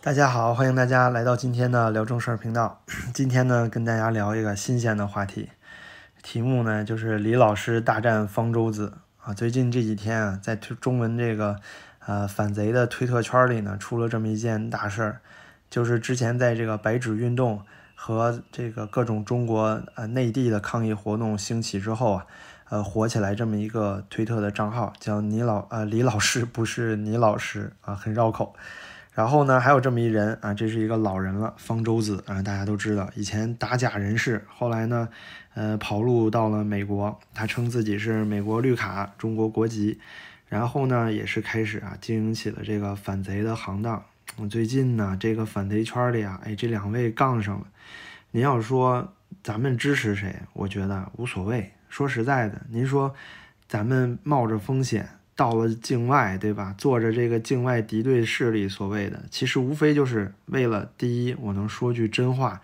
大家好，欢迎大家来到今天的聊正事儿频道。今天呢，跟大家聊一个新鲜的话题，题目呢就是李老师大战方舟子啊。最近这几天啊，在推中文这个呃反贼的推特圈里呢，出了这么一件大事儿，就是之前在这个白纸运动和这个各种中国呃内地的抗议活动兴起之后啊，呃火起来这么一个推特的账号，叫你老呃李老师不是你老师啊，很绕口。然后呢，还有这么一人啊，这是一个老人了，方舟子啊，大家都知道，以前打假人士，后来呢，呃，跑路到了美国，他称自己是美国绿卡，中国国籍，然后呢，也是开始啊，经营起了这个反贼的行当。最近呢，这个反贼圈里啊，哎，这两位杠上了。您要说咱们支持谁，我觉得无所谓。说实在的，您说咱们冒着风险。到了境外，对吧？做着这个境外敌对势力所谓的，其实无非就是为了第一，我能说句真话，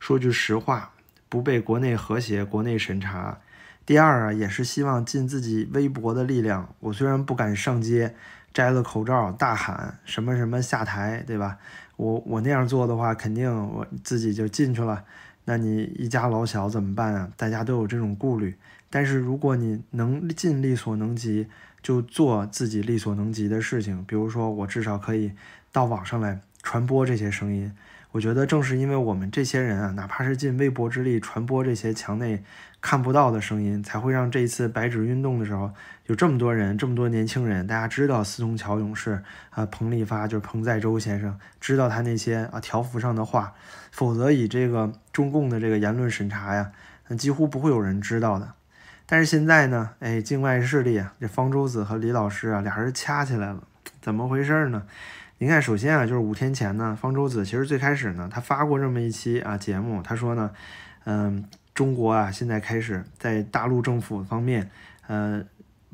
说句实话，不被国内和谐、国内审查；第二啊，也是希望尽自己微薄的力量。我虽然不敢上街，摘了口罩大喊什么什么下台，对吧？我我那样做的话，肯定我自己就进去了。那你一家老小怎么办啊？大家都有这种顾虑。但是如果你能尽力所能及，就做自己力所能及的事情，比如说我至少可以到网上来传播这些声音。我觉得正是因为我们这些人啊，哪怕是尽微薄之力传播这些墙内看不到的声音，才会让这一次白纸运动的时候有这么多人，这么多年轻人，大家知道四通桥勇士啊，彭立发就是彭在洲先生，知道他那些啊条幅上的话，否则以这个中共的这个言论审查呀，那几乎不会有人知道的。但是现在呢，哎，境外势力啊，这方舟子和李老师啊，俩人掐起来了，怎么回事呢？你看，首先啊，就是五天前呢，方舟子其实最开始呢，他发过这么一期啊节目，他说呢，嗯，中国啊，现在开始在大陆政府方面，呃，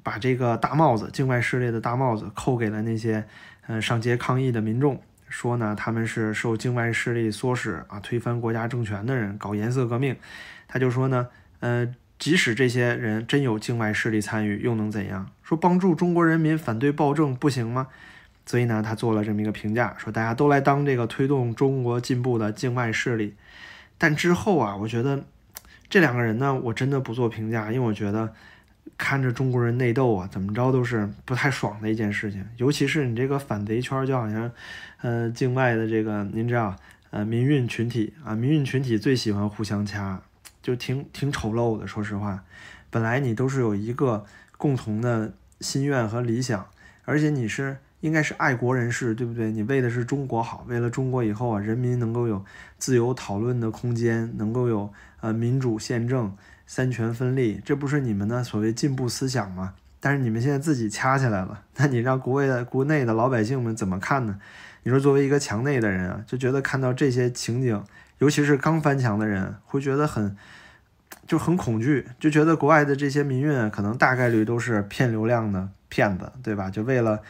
把这个大帽子，境外势力的大帽子扣给了那些，呃，上街抗议的民众，说呢，他们是受境外势力唆使啊，推翻国家政权的人，搞颜色革命。他就说呢，呃。即使这些人真有境外势力参与，又能怎样？说帮助中国人民反对暴政不行吗？所以呢，他做了这么一个评价，说大家都来当这个推动中国进步的境外势力。但之后啊，我觉得这两个人呢，我真的不做评价，因为我觉得看着中国人内斗啊，怎么着都是不太爽的一件事情。尤其是你这个反贼圈，就好像呃境外的这个，您知道呃民运群体啊，民运群体最喜欢互相掐。就挺挺丑陋的，说实话，本来你都是有一个共同的心愿和理想，而且你是应该是爱国人士，对不对？你为的是中国好，为了中国以后啊，人民能够有自由讨论的空间，能够有呃民主宪政、三权分立，这不是你们的所谓进步思想吗？但是你们现在自己掐起来了，那你让国外的国内的老百姓们怎么看呢？你说作为一个墙内的人啊，就觉得看到这些情景。尤其是刚翻墙的人会觉得很，就很恐惧，就觉得国外的这些民运可能大概率都是骗流量的骗子，对吧？就为了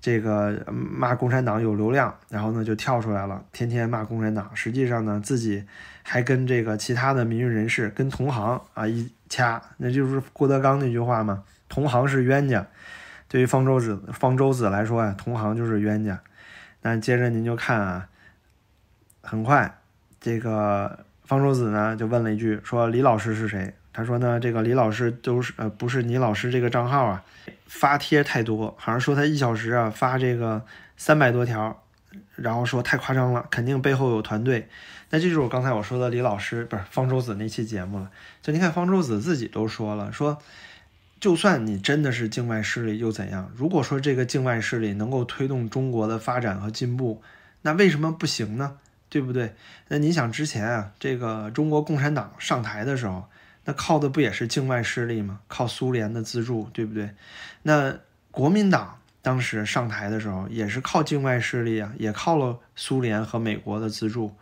这个骂共产党有流量，然后呢就跳出来了，天天骂共产党。实际上呢，自己还跟这个其他的民运人士、跟同行啊一掐，那就是郭德纲那句话嘛：“同行是冤家。”对于方舟子、方舟子来说呀，同行就是冤家。那接着您就看啊，很快。这个方舟子呢，就问了一句，说李老师是谁？他说呢，这个李老师都是呃，不是你老师这个账号啊，发帖太多，好像说他一小时啊发这个三百多条，然后说太夸张了，肯定背后有团队。那这就是我刚才我说的李老师，不是方舟子那期节目了。就你看方舟子自己都说了，说就算你真的是境外势力又怎样？如果说这个境外势力能够推动中国的发展和进步，那为什么不行呢？对不对？那你想之前啊，这个中国共产党上台的时候，那靠的不也是境外势力吗？靠苏联的资助，对不对？那国民党当时上台的时候，也是靠境外势力啊，也靠了苏联和美国的资助。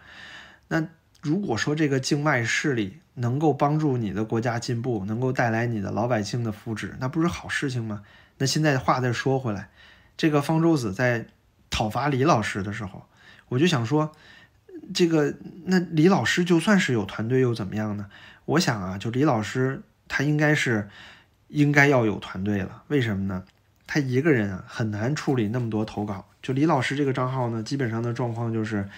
那如果说这个境外势力能够帮助你的国家进步，能够带来你的老百姓的福祉，那不是好事情吗？那现在话再说回来，这个方舟子在讨伐李老师的时候，我就想说。这个那李老师就算是有团队又怎么样呢？我想啊，就李老师他应该是应该要有团队了。为什么呢？他一个人啊很难处理那么多投稿。就李老师这个账号呢，基本上的状况就是，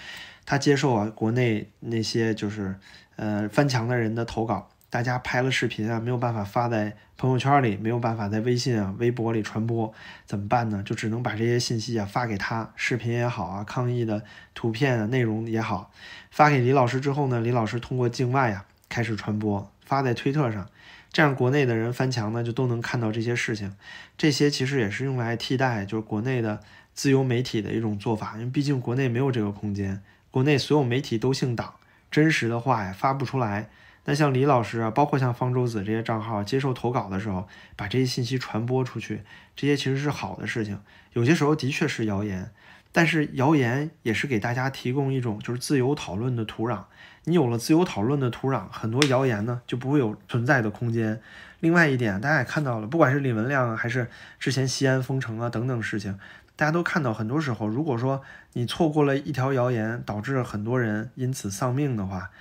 他接受啊国内那些就是呃翻墙的人的投稿，大家拍了视频啊没有办法发在朋友圈里，没有办法在微信啊、微博里传播，怎么办呢？就只能把这些信息啊发给他，视频也好啊，抗议的图片啊内容也好，发给李老师之后呢，李老师通过境外啊开始传播，发在推特上。这样，国内的人翻墙呢，就都能看到这些事情。这些其实也是用来替代，就是国内的自由媒体的一种做法。因为毕竟国内没有这个空间，国内所有媒体都姓党，真实的话呀发不出来。那像李老师啊，包括像方舟子这些账号接受投稿的时候，把这些信息传播出去，这些其实是好的事情。有些时候的确是谣言，但是谣言也是给大家提供一种就是自由讨论的土壤。你有了自由讨论的土壤，很多谣言呢就不会有存在的空间。另外一点，大家也看到了，不管是李文亮还是之前西安封城啊等等事情，大家都看到，很多时候如果说你错过了一条谣言，导致很多人因此丧命的话，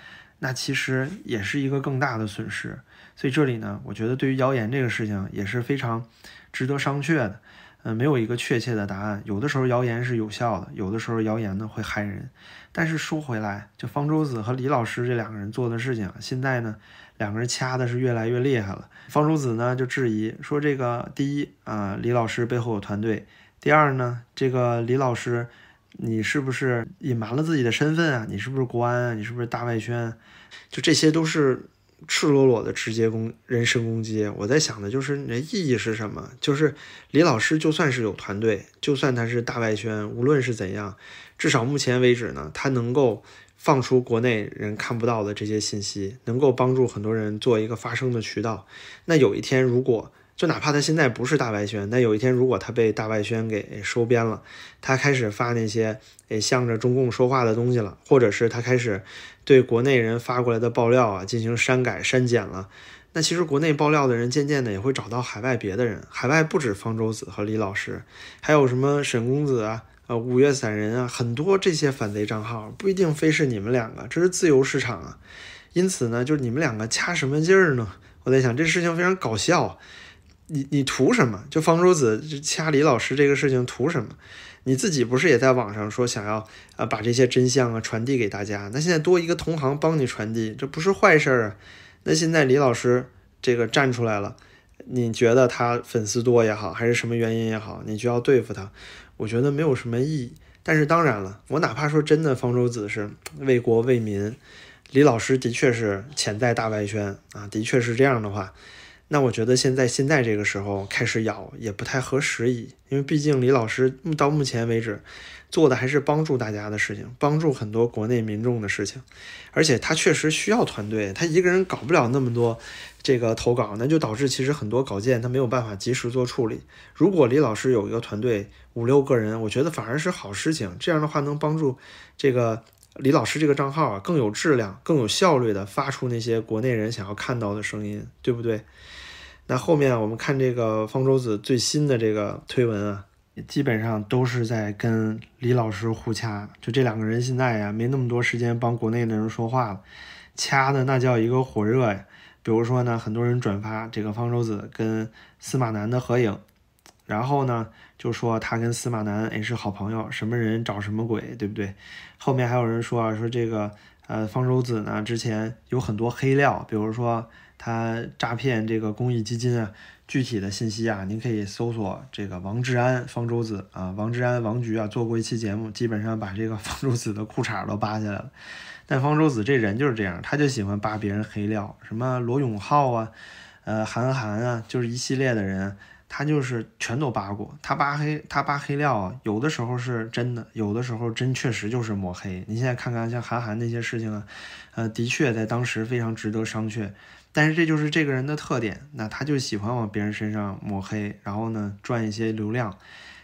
那其实也是一个更大的损失。所以这里呢，我觉得对于谣言这个事情也是非常值得商榷的。嗯，没有一个确切的答案。有的时候谣言是有效的，有的时候谣言呢会害人。但是说回来，就方舟子和李老师这两个人做的事情，现在呢，两个人掐的是越来越厉害了。方舟子呢就质疑说，这个第一啊，李老师背后有团队；第二呢，这个李老师，你是不是隐瞒了自己的身份啊？你是不是国安啊？你是不是大外宣？就这些都是。赤裸裸的直接攻人身攻击，我在想的就是你的意义是什么？就是李老师就算是有团队，就算他是大外宣，无论是怎样，至少目前为止呢，他能够放出国内人看不到的这些信息，能够帮助很多人做一个发声的渠道。那有一天如果就哪怕他现在不是大外宣，但有一天如果他被大外宣给收编了，他开始发那些诶向着中共说话的东西了，或者是他开始对国内人发过来的爆料啊进行删改删减了，那其实国内爆料的人渐渐的也会找到海外别的人，海外不止方舟子和李老师，还有什么沈公子啊、呃五月散人啊，很多这些反贼账号不一定非是你们两个，这是自由市场啊。因此呢，就是你们两个掐什么劲儿呢？我在想这事情非常搞笑。你你图什么？就方舟子掐李老师这个事情图什么？你自己不是也在网上说想要啊把这些真相啊传递给大家？那现在多一个同行帮你传递，这不是坏事儿啊？那现在李老师这个站出来了，你觉得他粉丝多也好，还是什么原因也好，你就要对付他？我觉得没有什么意义。但是当然了，我哪怕说真的，方舟子是为国为民，李老师的确是潜在大外宣啊，的确是这样的话。那我觉得现在现在这个时候开始咬也不太合时宜，因为毕竟李老师到目前为止做的还是帮助大家的事情，帮助很多国内民众的事情，而且他确实需要团队，他一个人搞不了那么多这个投稿，那就导致其实很多稿件他没有办法及时做处理。如果李老师有一个团队五六个人，我觉得反而是好事情，这样的话能帮助这个李老师这个账号啊更有质量、更有效率的发出那些国内人想要看到的声音，对不对？那后面我们看这个方舟子最新的这个推文啊，基本上都是在跟李老师互掐。就这两个人现在呀，没那么多时间帮国内的人说话了，掐的那叫一个火热呀。比如说呢，很多人转发这个方舟子跟司马南的合影，然后呢就说他跟司马南也是好朋友，什么人找什么鬼，对不对？后面还有人说啊，说这个呃方舟子呢之前有很多黑料，比如说。他诈骗这个公益基金啊，具体的信息啊，您可以搜索这个王志安、方舟子啊，王志安、王局啊做过一期节目，基本上把这个 方舟子的裤衩都扒下来了。但方舟子这人就是这样，他就喜欢扒别人黑料，什么罗永浩啊，呃，韩寒啊，就是一系列的人，他就是全都扒过。他扒黑，他扒黑料啊，有的时候是真的，有的时候真确实就是抹黑。你现在看看像韩寒那些事情啊，呃，的确在当时非常值得商榷。但是这就是这个人的特点，那他就喜欢往别人身上抹黑，然后呢赚一些流量。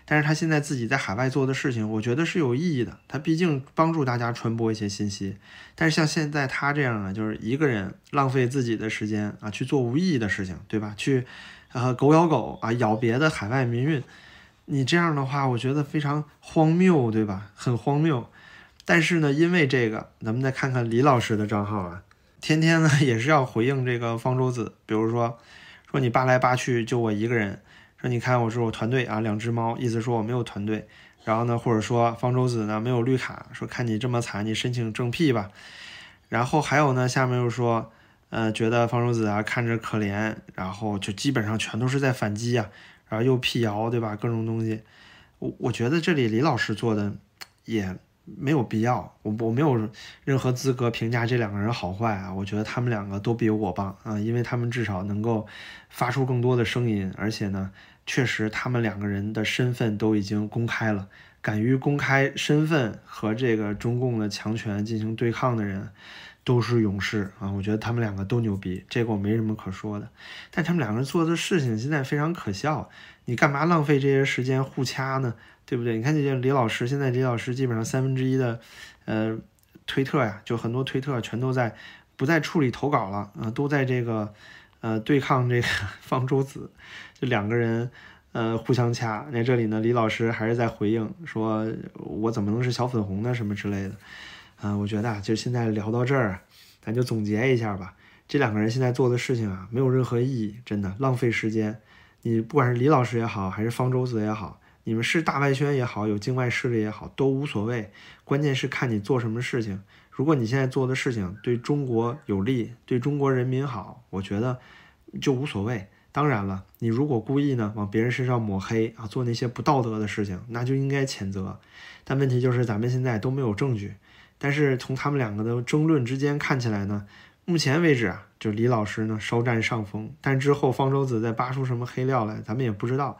但是他现在自己在海外做的事情，我觉得是有意义的。他毕竟帮助大家传播一些信息。但是像现在他这样啊，就是一个人浪费自己的时间啊去做无意义的事情，对吧？去呃狗咬狗啊咬别的海外民运，你这样的话，我觉得非常荒谬，对吧？很荒谬。但是呢，因为这个，咱们再看看李老师的账号啊。天天呢也是要回应这个方舟子，比如说说你扒来扒去就我一个人，说你看我是我团队啊，两只猫，意思说我没有团队。然后呢，或者说方舟子呢没有绿卡，说看你这么惨，你申请正 P 吧。然后还有呢，下面又说，呃，觉得方舟子啊看着可怜，然后就基本上全都是在反击啊，然后又辟谣，对吧？各种东西，我我觉得这里李老师做的也。没有必要，我我没有任何资格评价这两个人好坏啊！我觉得他们两个都比我棒啊，因为他们至少能够发出更多的声音，而且呢，确实他们两个人的身份都已经公开了，敢于公开身份和这个中共的强权进行对抗的人，都是勇士啊！我觉得他们两个都牛逼，这个我没什么可说的。但他们两个人做的事情现在非常可笑，你干嘛浪费这些时间互掐呢？对不对？你看这些李老师，现在李老师基本上三分之一的，呃，推特呀，就很多推特全都在不再处理投稿了，啊，都在这个，呃，对抗这个 方舟子，就两个人，呃，互相掐。那这里呢，李老师还是在回应，说我怎么能是小粉红呢？什么之类的，啊，我觉得啊，就现在聊到这儿，咱就总结一下吧。这两个人现在做的事情啊，没有任何意义，真的浪费时间。你不管是李老师也好，还是方舟子也好。你们是大外宣也好，有境外势力也好，都无所谓。关键是看你做什么事情。如果你现在做的事情对中国有利，对中国人民好，我觉得就无所谓。当然了，你如果故意呢往别人身上抹黑啊，做那些不道德的事情，那就应该谴责。但问题就是咱们现在都没有证据。但是从他们两个的争论之间看起来呢，目前为止啊，就李老师呢稍占上风。但之后方舟子再扒出什么黑料来，咱们也不知道。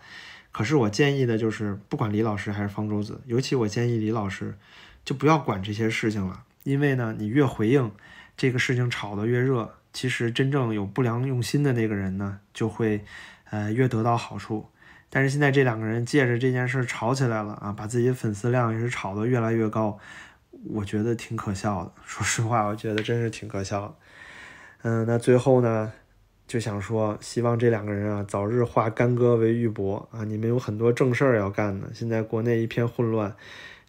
可是我建议的就是，不管李老师还是方舟子，尤其我建议李老师，就不要管这些事情了。因为呢，你越回应，这个事情炒得越热，其实真正有不良用心的那个人呢，就会，呃，越得到好处。但是现在这两个人借着这件事吵起来了啊，把自己的粉丝量也是炒得越来越高，我觉得挺可笑的。说实话，我觉得真是挺可笑。嗯，那最后呢？就想说，希望这两个人啊早日化干戈为玉帛啊！你们有很多正事儿要干呢。现在国内一片混乱，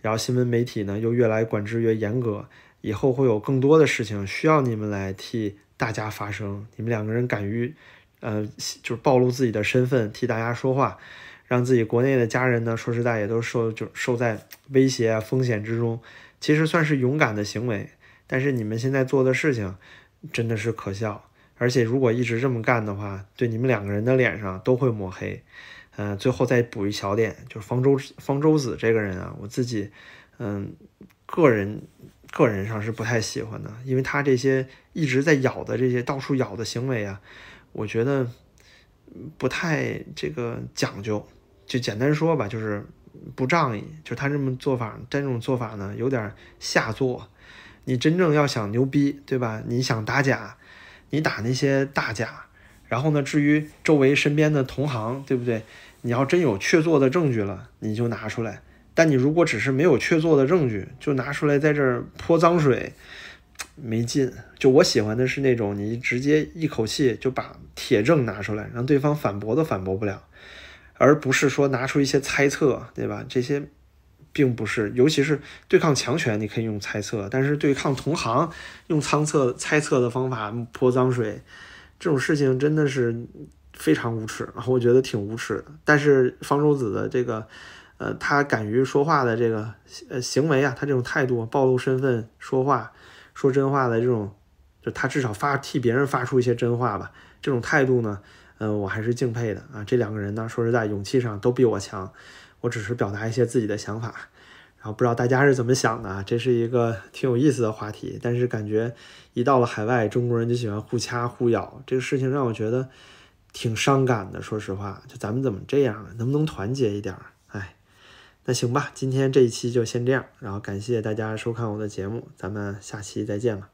然后新闻媒体呢又越来管制越严格，以后会有更多的事情需要你们来替大家发声。你们两个人敢于，呃，就是暴露自己的身份，替大家说话，让自己国内的家人呢，说实在也都受就受在威胁啊风险之中，其实算是勇敢的行为。但是你们现在做的事情，真的是可笑。而且如果一直这么干的话，对你们两个人的脸上都会抹黑。嗯，最后再补一小点，就是方舟方舟子这个人啊，我自己，嗯，个人个人上是不太喜欢的，因为他这些一直在咬的这些到处咬的行为啊，我觉得不太这个讲究。就简单说吧，就是不仗义。就他这么做法，但这种做法呢，有点下作。你真正要想牛逼，对吧？你想打假。你打那些大假，然后呢？至于周围身边的同行，对不对？你要真有确凿的证据了，你就拿出来。但你如果只是没有确凿的证据，就拿出来在这儿泼脏水，没劲。就我喜欢的是那种，你直接一口气就把铁证拿出来，让对方反驳都反驳不了，而不是说拿出一些猜测，对吧？这些。并不是，尤其是对抗强权，你可以用猜测；但是对抗同行，用猜测猜测的方法泼脏水，这种事情真的是非常无耻，我觉得挺无耻的。但是方舟子的这个，呃，他敢于说话的这个呃行为啊，他这种态度，暴露身份说话说真话的这种，就他至少发替别人发出一些真话吧，这种态度呢，嗯，我还是敬佩的啊。这两个人呢，说实在，勇气上都比我强。我只是表达一些自己的想法，然后不知道大家是怎么想的啊。这是一个 挺有意思的话题，但是感觉一到了海外，中国人就喜欢互掐互咬，这个事情让我觉得挺伤感的。说实话，就咱们怎么这样了？能不能团结一点？哎，那行吧，今天这一期就先这样，然后感谢大家收看我的节目，咱们下期再见吧。